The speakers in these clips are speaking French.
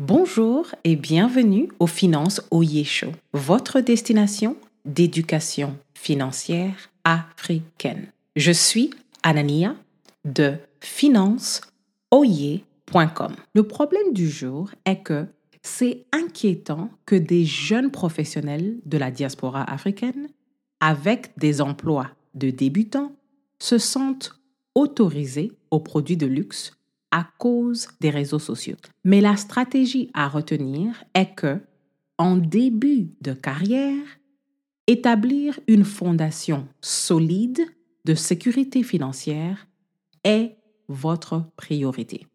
Bonjour et bienvenue au Finance Oye Show, votre destination d'éducation financière africaine. Je suis Anania de financeoye.com. Le problème du jour est que c'est inquiétant que des jeunes professionnels de la diaspora africaine, avec des emplois de débutants, se sentent autorisés aux produits de luxe à cause des réseaux sociaux. Mais la stratégie à retenir est que, en début de carrière, établir une fondation solide de sécurité financière est votre priorité.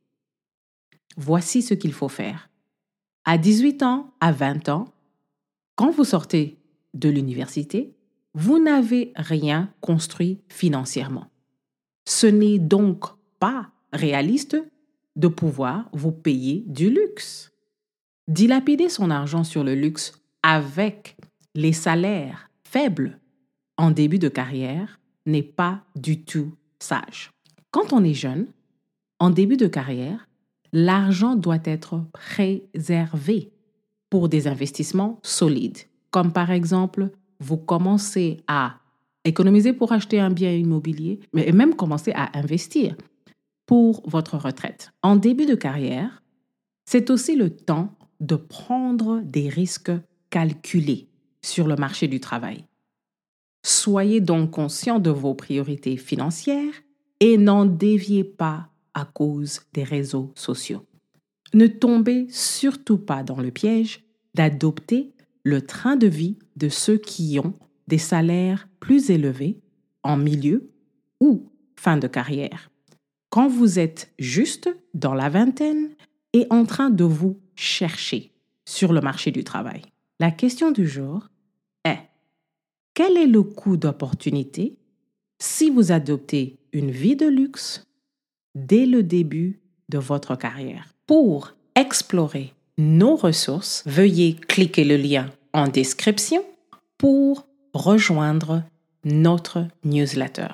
Voici ce qu'il faut faire. À 18 ans, à 20 ans, quand vous sortez de l'université, vous n'avez rien construit financièrement. Ce n'est donc pas réaliste de pouvoir vous payer du luxe. Dilapider son argent sur le luxe avec les salaires faibles en début de carrière n'est pas du tout sage. Quand on est jeune, en début de carrière, l'argent doit être préservé pour des investissements solides, comme par exemple, vous commencez à économiser pour acheter un bien immobilier, mais même commencer à investir pour votre retraite. En début de carrière, c'est aussi le temps de prendre des risques calculés sur le marché du travail. Soyez donc conscient de vos priorités financières et n'en déviez pas à cause des réseaux sociaux. Ne tombez surtout pas dans le piège d'adopter le train de vie de ceux qui ont des salaires plus élevés en milieu ou fin de carrière quand vous êtes juste dans la vingtaine et en train de vous chercher sur le marché du travail. La question du jour est, quel est le coût d'opportunité si vous adoptez une vie de luxe dès le début de votre carrière? Pour explorer nos ressources, veuillez cliquer le lien en description pour rejoindre notre newsletter.